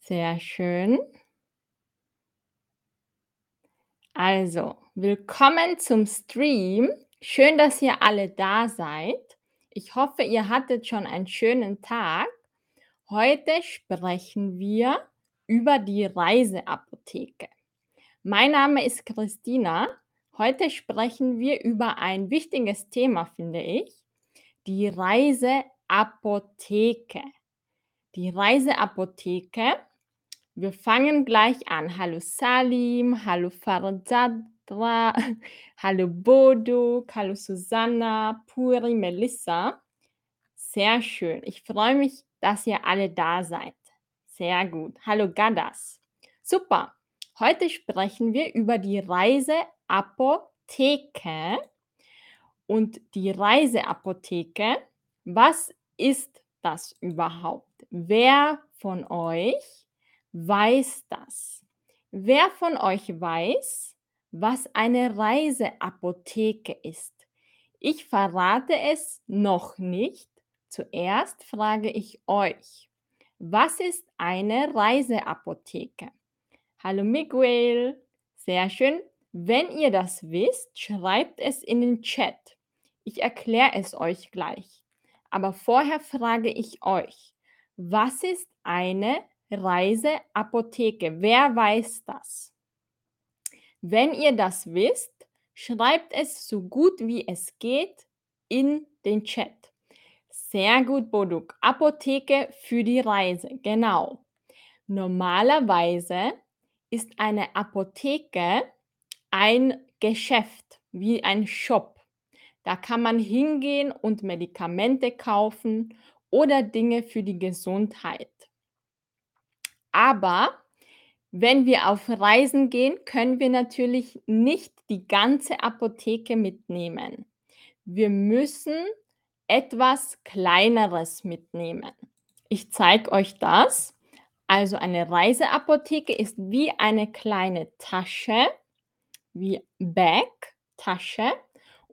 Sehr schön. Also, willkommen zum Stream. Schön, dass ihr alle da seid. Ich hoffe, ihr hattet schon einen schönen Tag. Heute sprechen wir über die Reiseapotheke. Mein Name ist Christina. Heute sprechen wir über ein wichtiges Thema, finde ich, die Reiseapotheke. Die Reiseapotheke. Wir fangen gleich an. Hallo Salim, hallo Farzadra, hallo Bodo, hallo Susanna, Puri, Melissa. Sehr schön. Ich freue mich, dass ihr alle da seid. Sehr gut. Hallo Gadas. Super. Heute sprechen wir über die Reiseapotheke. Und die Reiseapotheke, was ist das überhaupt? Wer von euch weiß das? Wer von euch weiß, was eine Reiseapotheke ist? Ich verrate es noch nicht. Zuerst frage ich euch, was ist eine Reiseapotheke? Hallo Miguel, sehr schön. Wenn ihr das wisst, schreibt es in den Chat. Ich erkläre es euch gleich. Aber vorher frage ich euch, was ist eine Reiseapotheke? Wer weiß das? Wenn ihr das wisst, schreibt es so gut wie es geht in den Chat. Sehr gut, Boduk. Apotheke für die Reise, genau. Normalerweise ist eine Apotheke ein Geschäft, wie ein Shop. Da kann man hingehen und Medikamente kaufen oder Dinge für die Gesundheit. Aber wenn wir auf Reisen gehen, können wir natürlich nicht die ganze Apotheke mitnehmen. Wir müssen etwas Kleineres mitnehmen. Ich zeige euch das. Also eine Reiseapotheke ist wie eine kleine Tasche, wie Bag, Tasche.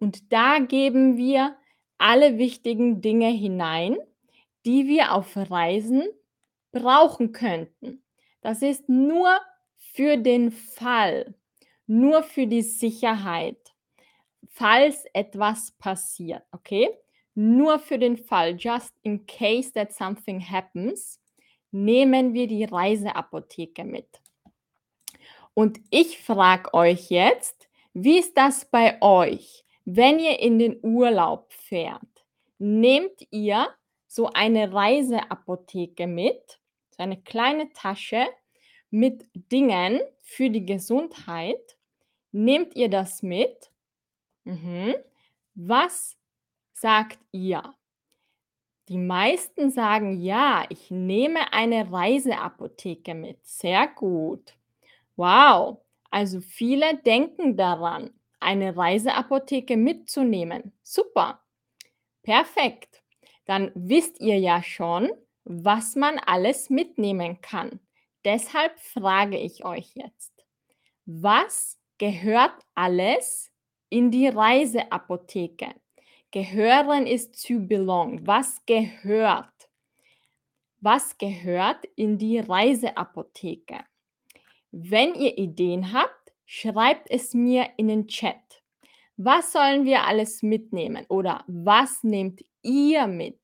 Und da geben wir alle wichtigen Dinge hinein, die wir auf Reisen brauchen könnten. Das ist nur für den Fall, nur für die Sicherheit, falls etwas passiert, okay? Nur für den Fall, just in case that something happens, nehmen wir die Reiseapotheke mit. Und ich frage euch jetzt, wie ist das bei euch, wenn ihr in den Urlaub fährt? Nehmt ihr so eine Reiseapotheke mit, so eine kleine Tasche mit Dingen für die Gesundheit? Nehmt ihr das mit? Mhm. Was sagt ihr? Die meisten sagen ja, ich nehme eine Reiseapotheke mit. Sehr gut. Wow, also viele denken daran, eine Reiseapotheke mitzunehmen. Super. Perfekt. Dann wisst ihr ja schon, was man alles mitnehmen kann. Deshalb frage ich euch jetzt, was gehört alles in die Reiseapotheke? Gehören ist to belong. Was gehört? Was gehört in die Reiseapotheke? Wenn ihr Ideen habt, schreibt es mir in den Chat. Was sollen wir alles mitnehmen? Oder was nehmt ihr mit?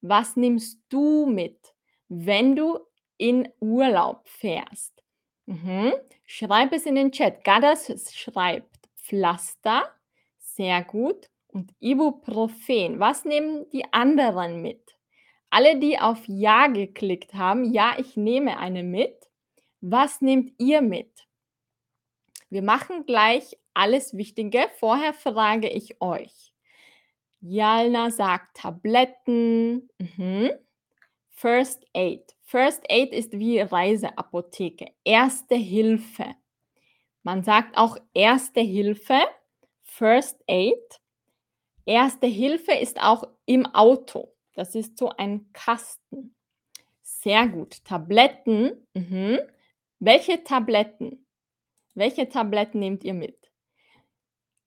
Was nimmst du mit, wenn du in Urlaub fährst? Mhm. Schreib es in den Chat. Gadas schreibt Pflaster. Sehr gut. Und Ibuprofen. Was nehmen die anderen mit? Alle, die auf Ja geklickt haben, ja, ich nehme eine mit. Was nehmt ihr mit? Wir machen gleich alles Wichtige. Vorher frage ich euch. Jalna sagt Tabletten. Mhm. First Aid. First Aid ist wie Reiseapotheke. Erste Hilfe. Man sagt auch Erste Hilfe. First Aid. Erste Hilfe ist auch im Auto. Das ist so ein Kasten. Sehr gut. Tabletten. Mhm. Welche Tabletten? Welche Tabletten nehmt ihr mit?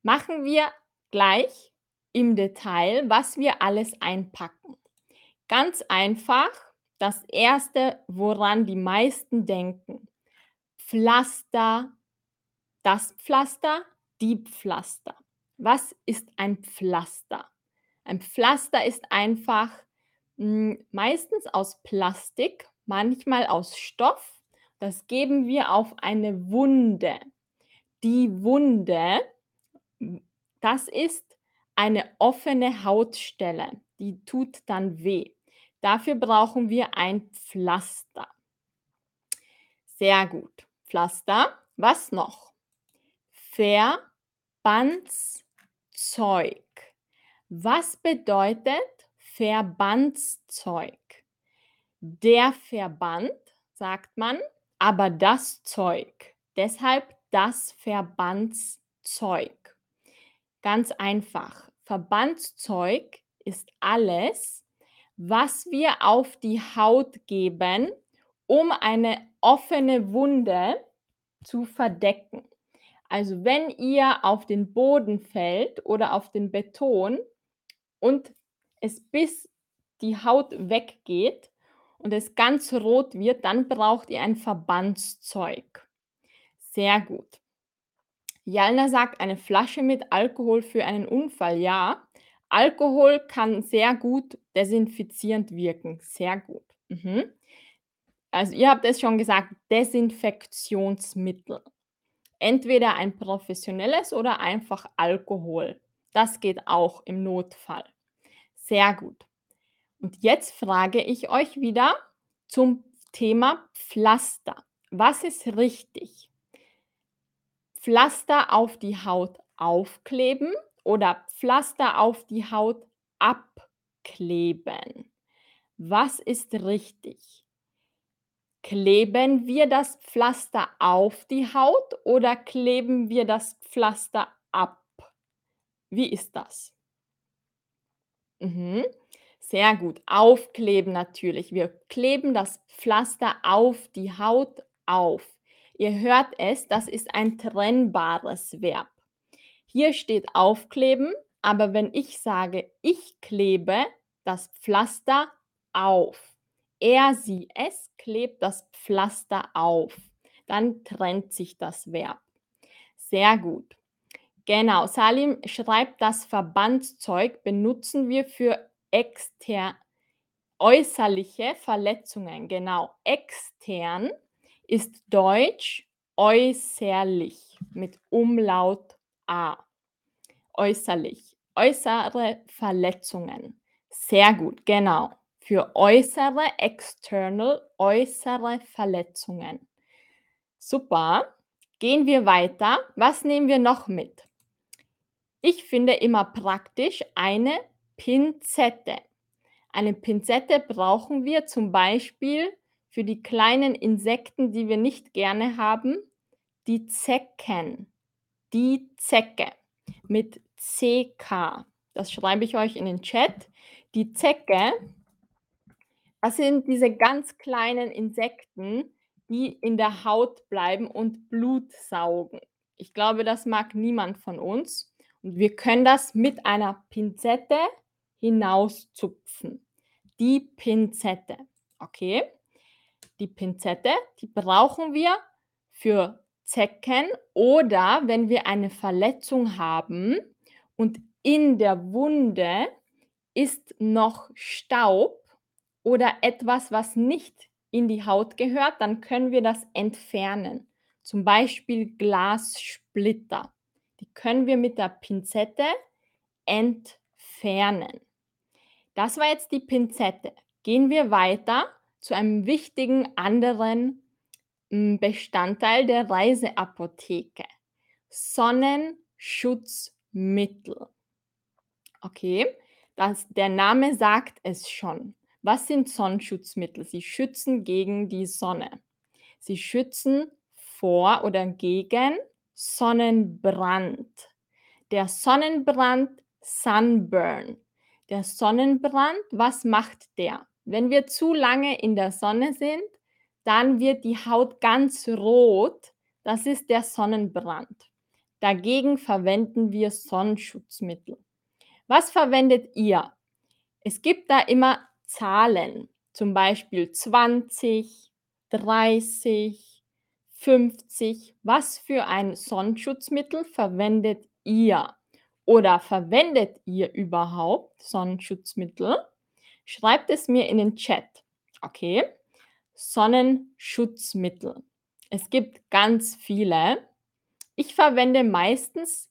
Machen wir gleich im Detail, was wir alles einpacken. Ganz einfach, das Erste, woran die meisten denken. Pflaster, das Pflaster, die Pflaster. Was ist ein Pflaster? Ein Pflaster ist einfach hm, meistens aus Plastik, manchmal aus Stoff. Das geben wir auf eine Wunde. Die Wunde, das ist eine offene Hautstelle, die tut dann weh. Dafür brauchen wir ein Pflaster. Sehr gut. Pflaster. Was noch? Verbandszeug. Was bedeutet Verbandszeug? Der Verband, sagt man, aber das Zeug. Deshalb das Verbandszeug. Ganz einfach. Verbandszeug ist alles, was wir auf die Haut geben, um eine offene Wunde zu verdecken. Also wenn ihr auf den Boden fällt oder auf den Beton und es bis die Haut weggeht und es ganz rot wird, dann braucht ihr ein Verbandszeug. Sehr gut. Jalna sagt, eine Flasche mit Alkohol für einen Unfall. Ja, Alkohol kann sehr gut desinfizierend wirken. Sehr gut. Mhm. Also ihr habt es schon gesagt, Desinfektionsmittel. Entweder ein professionelles oder einfach Alkohol. Das geht auch im Notfall. Sehr gut. Und jetzt frage ich euch wieder zum Thema Pflaster. Was ist richtig? Pflaster auf die Haut aufkleben oder Pflaster auf die Haut abkleben. Was ist richtig? Kleben wir das Pflaster auf die Haut oder kleben wir das Pflaster ab? Wie ist das? Mhm. Sehr gut. Aufkleben natürlich. Wir kleben das Pflaster auf die Haut auf. Ihr hört es, das ist ein trennbares Verb. Hier steht aufkleben, aber wenn ich sage, ich klebe das Pflaster auf. Er, sie, es klebt das Pflaster auf. Dann trennt sich das Verb. Sehr gut. Genau, Salim schreibt, das Verbandszeug benutzen wir für extern äußerliche Verletzungen. Genau, extern ist Deutsch äußerlich mit Umlaut A. Äußerlich. Äußere Verletzungen. Sehr gut, genau. Für äußere, external, äußere Verletzungen. Super. Gehen wir weiter. Was nehmen wir noch mit? Ich finde immer praktisch eine Pinzette. Eine Pinzette brauchen wir zum Beispiel für die kleinen Insekten, die wir nicht gerne haben, die Zecken. Die Zecke mit CK. Das schreibe ich euch in den Chat. Die Zecke, das sind diese ganz kleinen Insekten, die in der Haut bleiben und Blut saugen. Ich glaube, das mag niemand von uns. Und wir können das mit einer Pinzette hinauszupfen. Die Pinzette. Okay? Die Pinzette, die brauchen wir für Zecken oder wenn wir eine Verletzung haben und in der Wunde ist noch Staub oder etwas, was nicht in die Haut gehört, dann können wir das entfernen. Zum Beispiel Glassplitter. Die können wir mit der Pinzette entfernen. Das war jetzt die Pinzette. Gehen wir weiter zu einem wichtigen anderen hm, Bestandteil der Reiseapotheke. Sonnenschutzmittel. Okay, das, der Name sagt es schon. Was sind Sonnenschutzmittel? Sie schützen gegen die Sonne. Sie schützen vor oder gegen Sonnenbrand. Der Sonnenbrand, Sunburn. Der Sonnenbrand, was macht der? Wenn wir zu lange in der Sonne sind, dann wird die Haut ganz rot. Das ist der Sonnenbrand. Dagegen verwenden wir Sonnenschutzmittel. Was verwendet ihr? Es gibt da immer Zahlen. zum Beispiel 20, 30, 50. Was für ein Sonnenschutzmittel verwendet ihr? Oder verwendet ihr überhaupt Sonnenschutzmittel? Schreibt es mir in den Chat. Okay? Sonnenschutzmittel. Es gibt ganz viele. Ich verwende meistens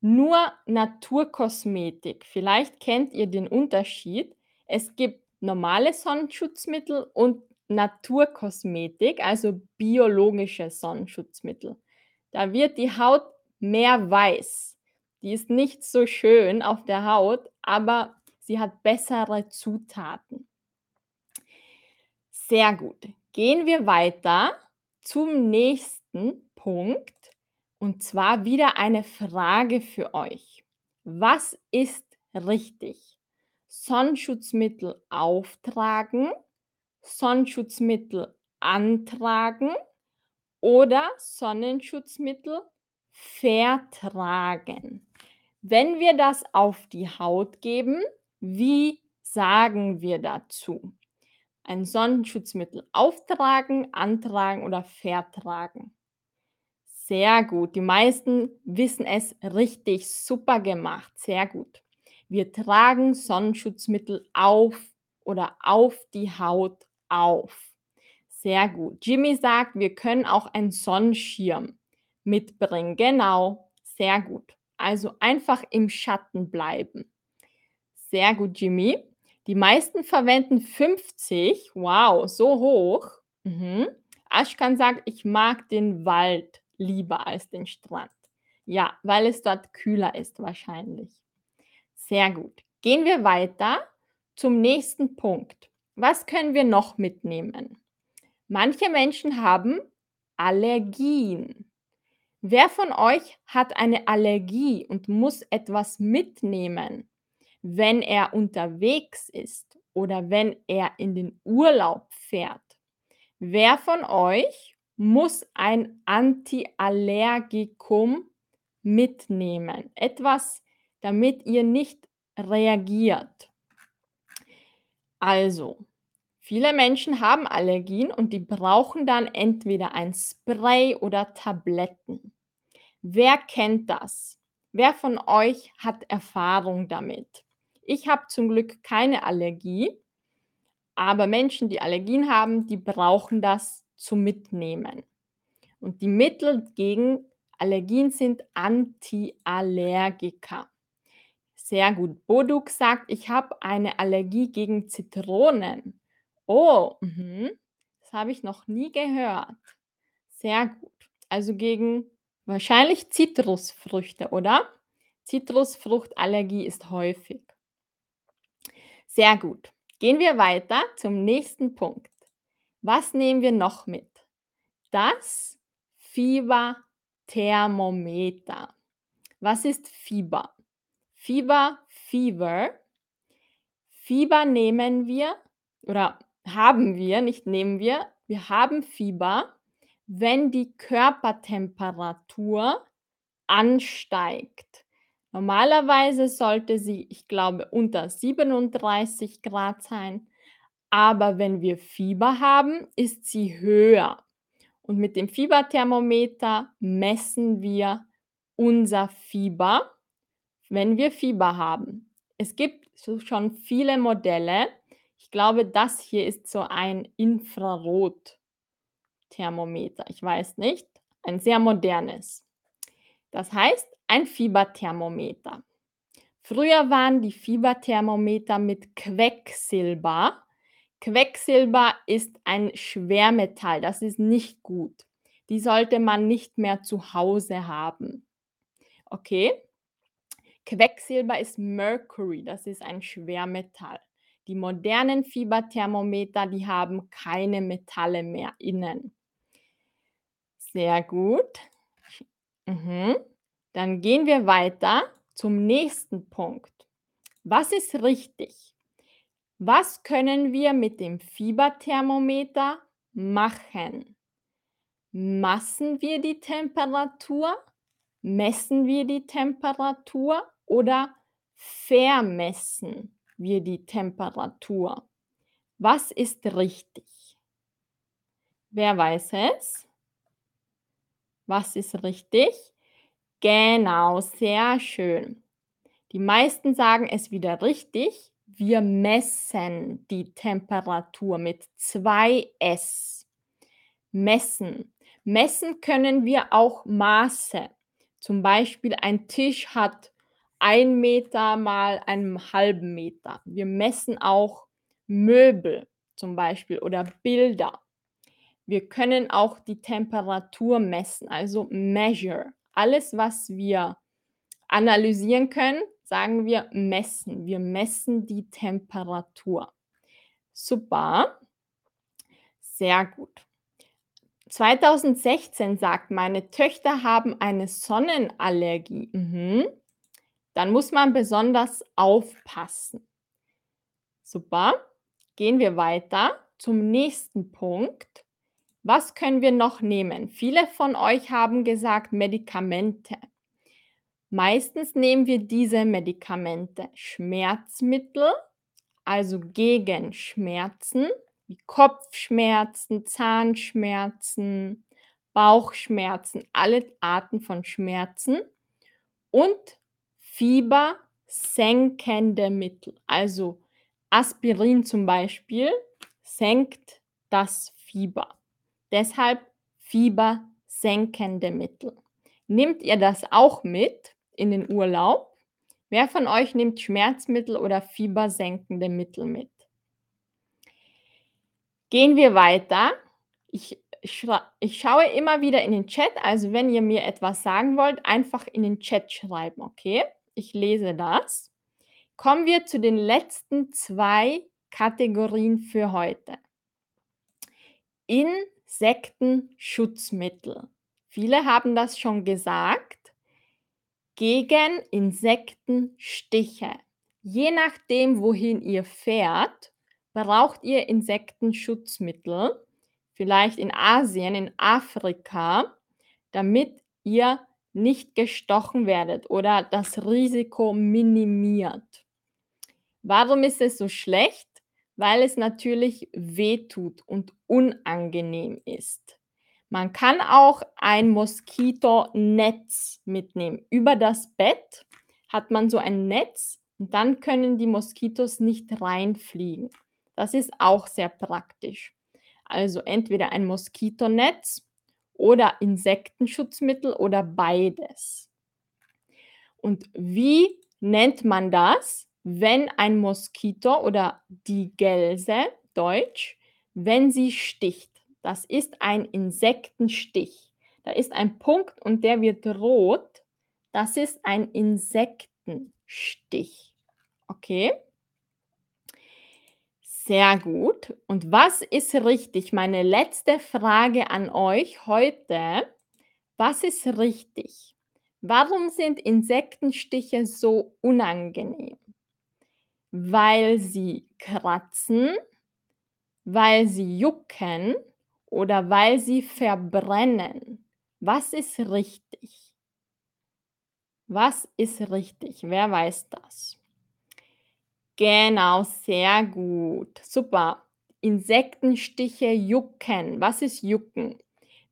nur Naturkosmetik. Vielleicht kennt ihr den Unterschied. Es gibt normale Sonnenschutzmittel und Naturkosmetik, also biologische Sonnenschutzmittel. Da wird die Haut mehr weiß. Die ist nicht so schön auf der Haut, aber sie hat bessere Zutaten. Sehr gut. Gehen wir weiter zum nächsten Punkt und zwar wieder eine Frage für euch. Was ist richtig? Sonnenschutzmittel auftragen, Sonnenschutzmittel antragen oder Sonnenschutzmittel vertragen. Wenn wir das auf die Haut geben, wie sagen wir dazu? Ein Sonnenschutzmittel auftragen, antragen oder vertragen. Sehr gut. Die meisten wissen es richtig. Super gemacht. Sehr gut. Wir tragen Sonnenschutzmittel auf oder auf die Haut auf. Sehr gut. Jimmy sagt, wir können auch einen Sonnenschirm mitbringen. Genau. Sehr gut. Also einfach im Schatten bleiben. Sehr gut, Jimmy. Die meisten verwenden 50. Wow, so hoch. Mhm. Ashkan sagt, ich mag den Wald lieber als den Strand. Ja, weil es dort kühler ist wahrscheinlich. Sehr gut. Gehen wir weiter zum nächsten Punkt. Was können wir noch mitnehmen? Manche Menschen haben Allergien. Wer von euch hat eine Allergie und muss etwas mitnehmen? wenn er unterwegs ist oder wenn er in den Urlaub fährt. Wer von euch muss ein Antiallergikum mitnehmen? Etwas, damit ihr nicht reagiert. Also, viele Menschen haben Allergien und die brauchen dann entweder ein Spray oder Tabletten. Wer kennt das? Wer von euch hat Erfahrung damit? Ich habe zum Glück keine Allergie, aber Menschen, die Allergien haben, die brauchen das zum Mitnehmen. Und die Mittel gegen Allergien sind Antiallergika. Sehr gut. Boduk sagt, ich habe eine Allergie gegen Zitronen. Oh, mh. das habe ich noch nie gehört. Sehr gut. Also gegen wahrscheinlich Zitrusfrüchte, oder? Zitrusfruchtallergie ist häufig. Sehr gut. Gehen wir weiter zum nächsten Punkt. Was nehmen wir noch mit? Das Fieberthermometer. Was ist Fieber? Fieber, Fever. Fieber nehmen wir oder haben wir, nicht nehmen wir, wir haben Fieber, wenn die Körpertemperatur ansteigt. Normalerweise sollte sie, ich glaube, unter 37 Grad sein. Aber wenn wir Fieber haben, ist sie höher. Und mit dem Fieberthermometer messen wir unser Fieber, wenn wir Fieber haben. Es gibt schon viele Modelle. Ich glaube, das hier ist so ein Infrarotthermometer. Ich weiß nicht. Ein sehr modernes. Das heißt, ein Fieberthermometer. Früher waren die Fieberthermometer mit Quecksilber. Quecksilber ist ein Schwermetall, das ist nicht gut. Die sollte man nicht mehr zu Hause haben. Okay? Quecksilber ist Mercury, das ist ein Schwermetall. Die modernen Fieberthermometer, die haben keine Metalle mehr innen. Sehr gut. Mhm. Dann gehen wir weiter zum nächsten Punkt. Was ist richtig? Was können wir mit dem Fieberthermometer machen? Massen wir die Temperatur? Messen wir die Temperatur oder vermessen wir die Temperatur? Was ist richtig? Wer weiß es? Was ist richtig? Genau, sehr schön. Die meisten sagen es wieder richtig. Wir messen die Temperatur mit 2 S. Messen. Messen können wir auch Maße. Zum Beispiel ein Tisch hat 1 Meter mal einen halben Meter. Wir messen auch Möbel zum Beispiel oder Bilder. Wir können auch die Temperatur messen, also measure. Alles, was wir analysieren können, sagen wir messen. Wir messen die Temperatur. Super. Sehr gut. 2016 sagt, meine Töchter haben eine Sonnenallergie. Mhm. Dann muss man besonders aufpassen. Super. Gehen wir weiter zum nächsten Punkt. Was können wir noch nehmen? Viele von euch haben gesagt Medikamente. Meistens nehmen wir diese Medikamente Schmerzmittel, also gegen Schmerzen, wie Kopfschmerzen, Zahnschmerzen, Bauchschmerzen, alle Arten von Schmerzen und fiebersenkende Mittel. Also Aspirin zum Beispiel senkt das Fieber. Deshalb fiebersenkende Mittel. Nehmt ihr das auch mit in den Urlaub? Wer von euch nimmt Schmerzmittel oder fiebersenkende Mittel mit? Gehen wir weiter. Ich, ich schaue immer wieder in den Chat, also wenn ihr mir etwas sagen wollt, einfach in den Chat schreiben, okay? Ich lese das. Kommen wir zu den letzten zwei Kategorien für heute. Insektenschutzmittel. Viele haben das schon gesagt. Gegen Insektenstiche. Je nachdem, wohin ihr fährt, braucht ihr Insektenschutzmittel. Vielleicht in Asien, in Afrika, damit ihr nicht gestochen werdet oder das Risiko minimiert. Warum ist es so schlecht? Weil es natürlich wehtut und unangenehm ist. Man kann auch ein Moskitonetz mitnehmen. Über das Bett hat man so ein Netz und dann können die Moskitos nicht reinfliegen. Das ist auch sehr praktisch. Also entweder ein Moskitonetz oder Insektenschutzmittel oder beides. Und wie nennt man das, wenn ein Moskito oder die Gelse, Deutsch, wenn sie sticht? Das ist ein Insektenstich. Da ist ein Punkt und der wird rot. Das ist ein Insektenstich. Okay? Sehr gut. Und was ist richtig? Meine letzte Frage an euch heute. Was ist richtig? Warum sind Insektenstiche so unangenehm? Weil sie kratzen, weil sie jucken oder weil sie verbrennen. Was ist richtig? Was ist richtig? Wer weiß das? Genau, sehr gut. Super. Insektenstiche jucken. Was ist jucken?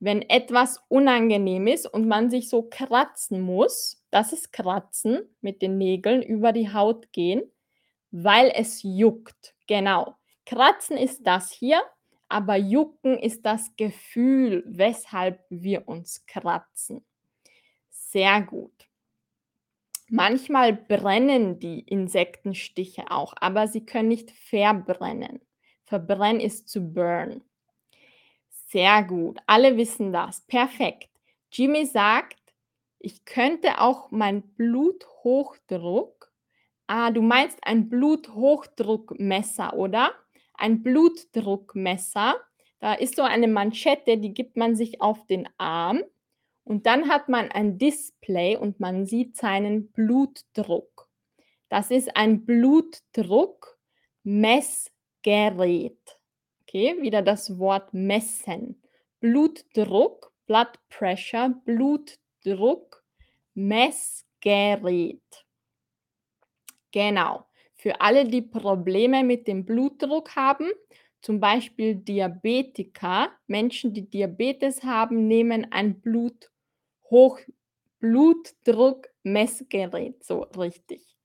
Wenn etwas unangenehm ist und man sich so kratzen muss, das ist kratzen mit den Nägeln über die Haut gehen, weil es juckt. Genau. Kratzen ist das hier, aber jucken ist das Gefühl, weshalb wir uns kratzen. Sehr gut. Manchmal brennen die Insektenstiche auch, aber sie können nicht verbrennen. Verbrennen ist zu burn. Sehr gut, alle wissen das. Perfekt. Jimmy sagt, ich könnte auch mein Bluthochdruck. Ah, du meinst ein Bluthochdruckmesser, oder? Ein Blutdruckmesser. Da ist so eine Manschette, die gibt man sich auf den Arm und dann hat man ein Display und man sieht seinen Blutdruck. Das ist ein Blutdruckmessgerät. Okay, wieder das Wort messen. Blutdruck, Blood Pressure, Blutdruck, Messgerät. Genau. Für alle, die Probleme mit dem Blutdruck haben, zum Beispiel Diabetiker, Menschen, die Diabetes haben, nehmen ein Bluthoch Blutdruckmessgerät, so richtig.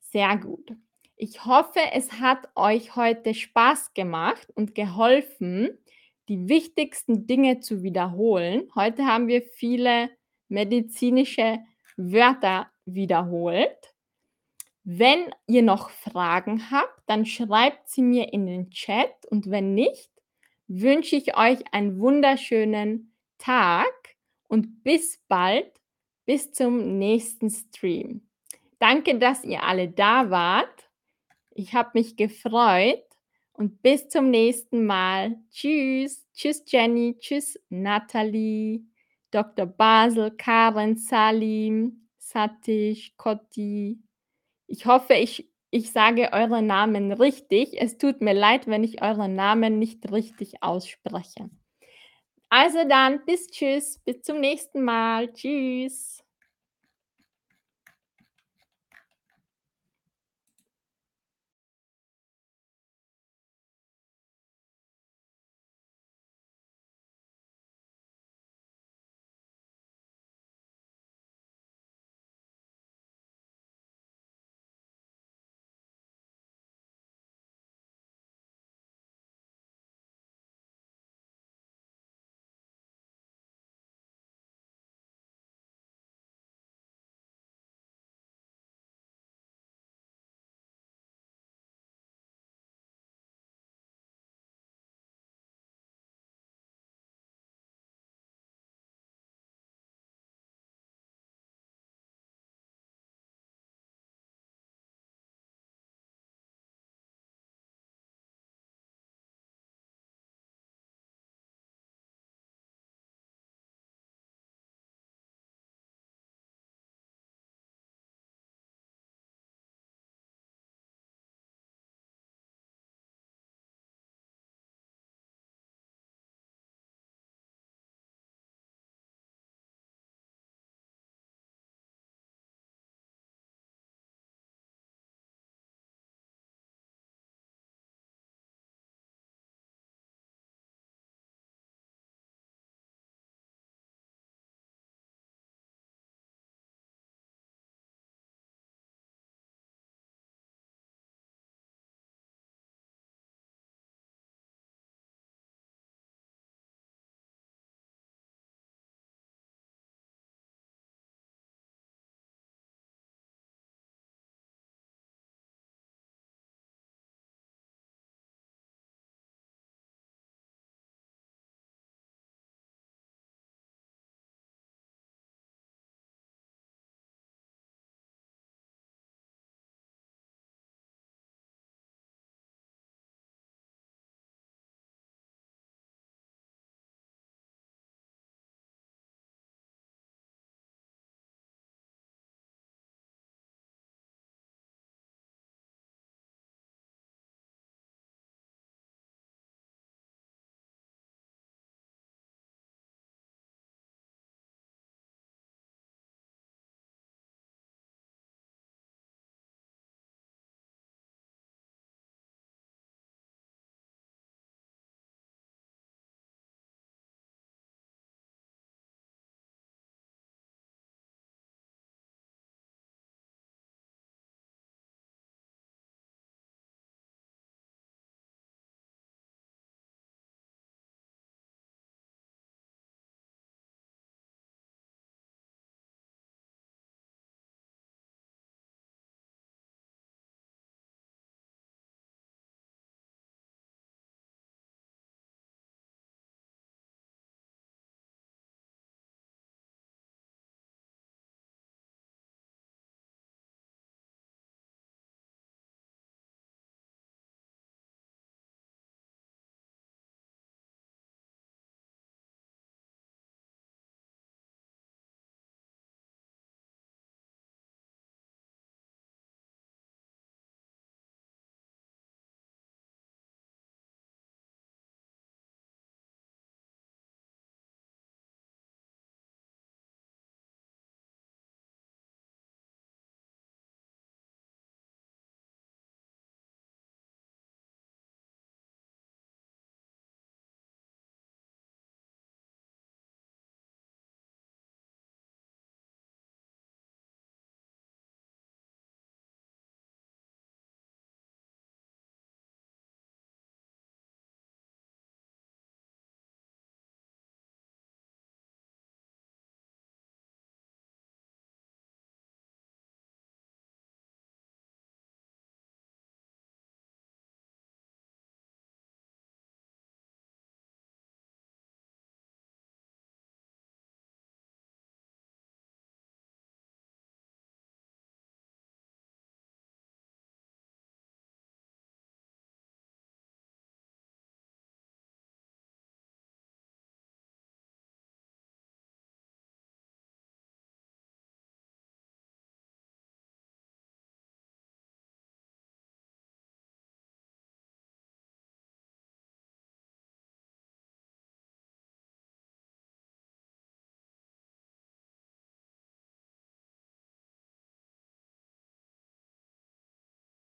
Sehr gut. Ich hoffe, es hat euch heute Spaß gemacht und geholfen, die wichtigsten Dinge zu wiederholen. Heute haben wir viele medizinische Wörter wiederholt. Wenn ihr noch Fragen habt, dann schreibt sie mir in den Chat und wenn nicht, wünsche ich euch einen wunderschönen Tag und bis bald, bis zum nächsten Stream. Danke, dass ihr alle da wart. Ich habe mich gefreut und bis zum nächsten Mal. Tschüss. Tschüss, Jenny. Tschüss, Nathalie, Dr. Basel, Karen, Salim, Satish, Kotti. Ich hoffe, ich, ich sage eure Namen richtig. Es tut mir leid, wenn ich euren Namen nicht richtig ausspreche. Also dann, bis tschüss, bis zum nächsten Mal. Tschüss.